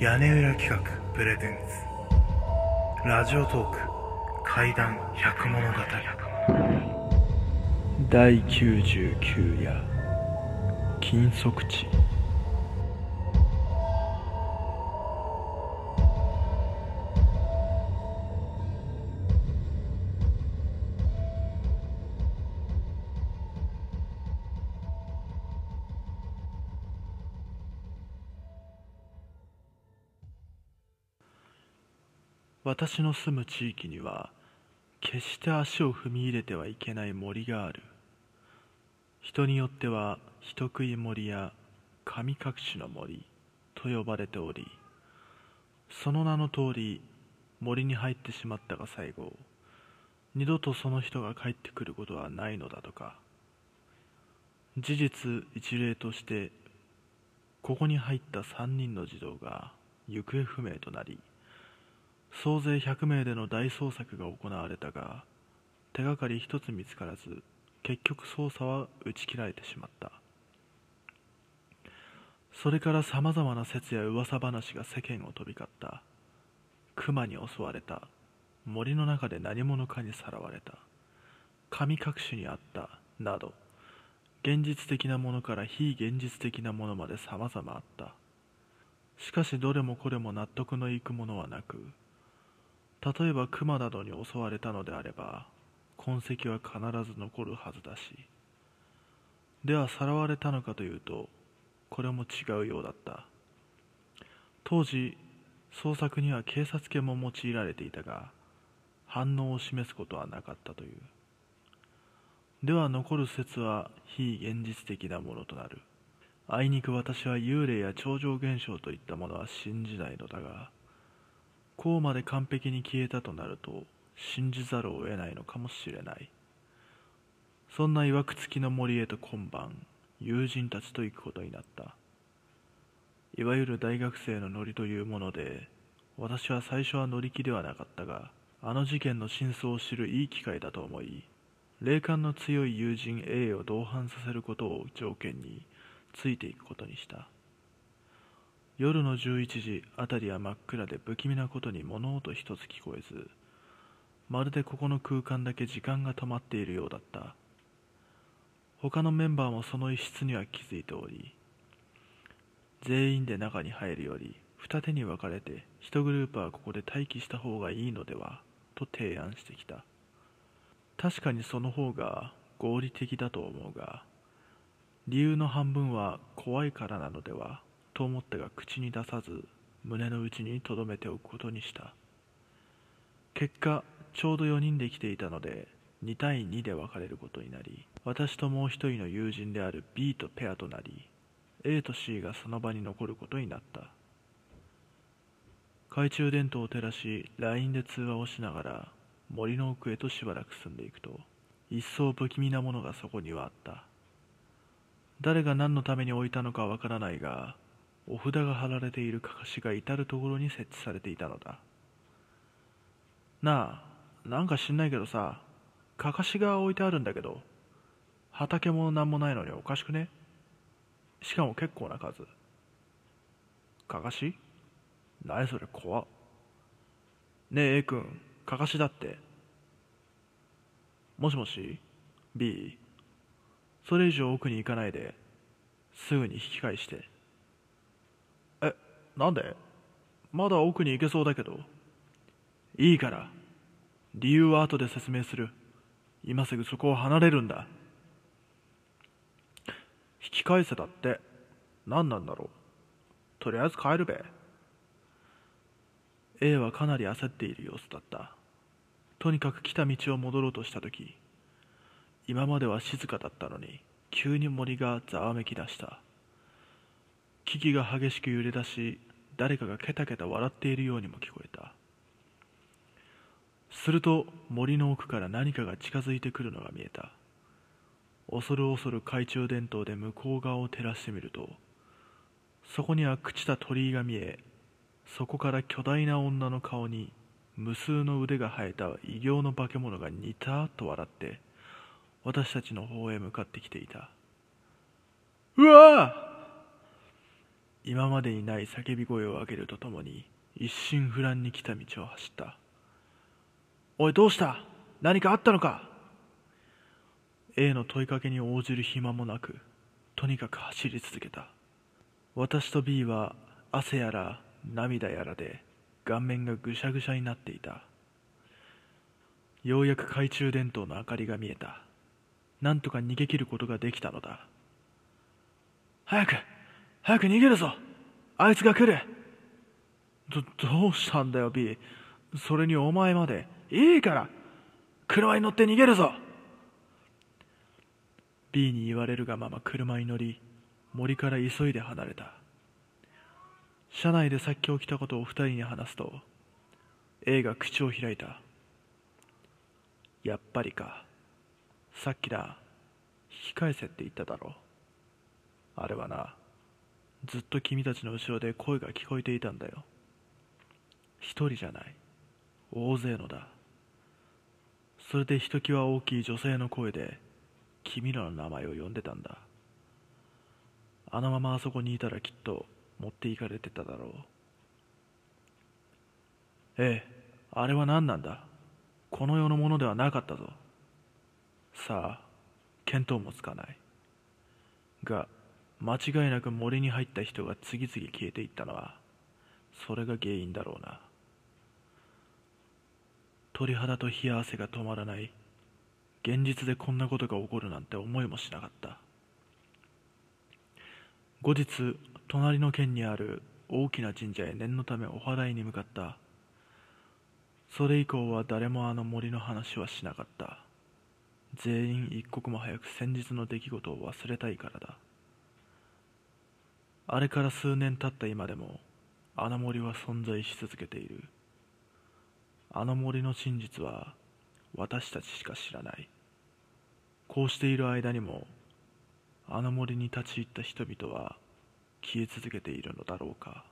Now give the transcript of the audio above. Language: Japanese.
屋根裏企画プレゼンツ。ラジオトーク怪談百物語。第99夜金属地。私の住む地域には決して足を踏み入れてはいけない森がある。人によっては人食い森や神隠しの森と呼ばれておりその名の通り森に入ってしまったが最後二度とその人が帰ってくることはないのだとか。事実一例としてここに入った3人の児童が行方不明となり総勢100名での大捜索が行われたが手がかり一つ見つからず結局捜査は打ち切られてしまった。それからさまざまな説や噂話が世間を飛び交った。熊に襲われた。森の中で何者かにさらわれた。神隠しにあった。など現実的なものから非現実的なものまで様々あった。しかしどれもこれも納得のいくものはなく例えば熊などに襲われたのであれば痕跡は必ず残るはずだしではさらわれたのかというとこれも違うようだった。当時捜索には警察犬も用いられていたが反応を示すことはなかったという。では残る説は非現実的なものとなる。あいにく私は幽霊や超常現象といったものは信じないのだがこうまで完璧に消えたとなると信じざるを得ないのかもしれない。そんないわくつきの森へと今晩友人たちと行くことになった。いわゆる大学生のノリというもので私は最初は乗り気ではなかったがあの事件の真相を知るいい機会だと思い霊感の強い友人 A を同伴させることを条件についていくことにした。夜の11時辺りは真っ暗で不気味なことに物音一つ聞こえずまるでここの空間だけ時間が止まっているようだった。他のメンバーもその一室には気づいており全員で中に入るより二手に分かれて一グループはここで待機した方がいいのではと提案してきた。確かにその方が合理的だと思うが理由の半分は怖いからなのではと思ったが口に出さず胸の内に留めておくことにした。結果ちょうど4人で来ていたので2対2で分かれることになり私ともう一人の友人である B とペアとなり A と C がその場に残ることになった。懐中電灯を照らし LINE で通話をしながら森の奥へとしばらく進んでいくと一層不気味なものがそこにはあった。誰が何のために置いたのかわからないがお札が貼られているかかしが至る所に設置されていたのだ。なあなんか知んないけどさかかしが置いてあるんだけど畑も何もないのにおかしくね？しかも結構な数。かかし？何それ怖っ。ねえ A 君かかしだって。もしもし？B それ以上奥に行かないですぐに引き返して。なんで？まだ奥に行けそうだけど。いいから。理由は後で説明する。今すぐそこを離れるんだ。引き返せだって。何なんだろう。とりあえず帰るべ。A はかなり焦っている様子だった。とにかく来た道を戻ろうとした時、今までは静かだったのに、急に森がざわめき出した。木々が激しく揺れ出し、誰かがケタケタ笑っているようにも聞こえた。すると森の奥から何かが近づいてくるのが見えた。恐る恐る懐中電灯で向こう側を照らしてみるとそこには朽ちた鳥居が見えそこから巨大な女の顔に無数の腕が生えた異形の化け物がニタッと笑って私たちの方へ向かってきていた。うわ今までにない叫び声を上げるとともに一心不乱に来た道を走った。おいどうした？何かあったのか？A の問いかけに応じる暇もなくとにかく走り続けた。私と B は汗やら涙やらで顔面がぐしゃぐしゃになっていた。ようやく懐中電灯の明かりが見えた。なんとか逃げ切ることができたのだ。早く！早く逃げるぞ。あいつが来る。どどうしたんだよ B それにお前まで。いいから。車に乗って逃げるぞ。B に言われるがまま車に乗り森から急いで離れた。車内でさっき起きたことを二人に話すと A が口を開いた。やっぱりか。さっきだ。引き返せって言っただろ。あれはな。ずっと君たちの後ろで声が聞こえていたんだよ。一人じゃない。大勢のだ。それでひときわ大きい女性の声で君らの名前を呼んでたんだ。あのままあそこにいたらきっと持っていかれてただろう。ええあれは何なんだ？この世のものではなかったぞ。さあ見当もつかない。が間違いなく森に入った人が次々消えていったのはそれが原因だろうな。鳥肌と冷や汗が止まらない現実でこんなことが起こるなんて思いもしなかった。後日隣の県にある大きな神社へ念のためお祓いに向かった。それ以降は誰もあの森の話はしなかった。全員一刻も早く先日の出来事を忘れたいからだ。あれから数年経った今でもあの森は存在し続けている。あの森の真実は私たちしか知らない。こうしている間にもあの森に立ち入った人々は消え続けているのだろうか。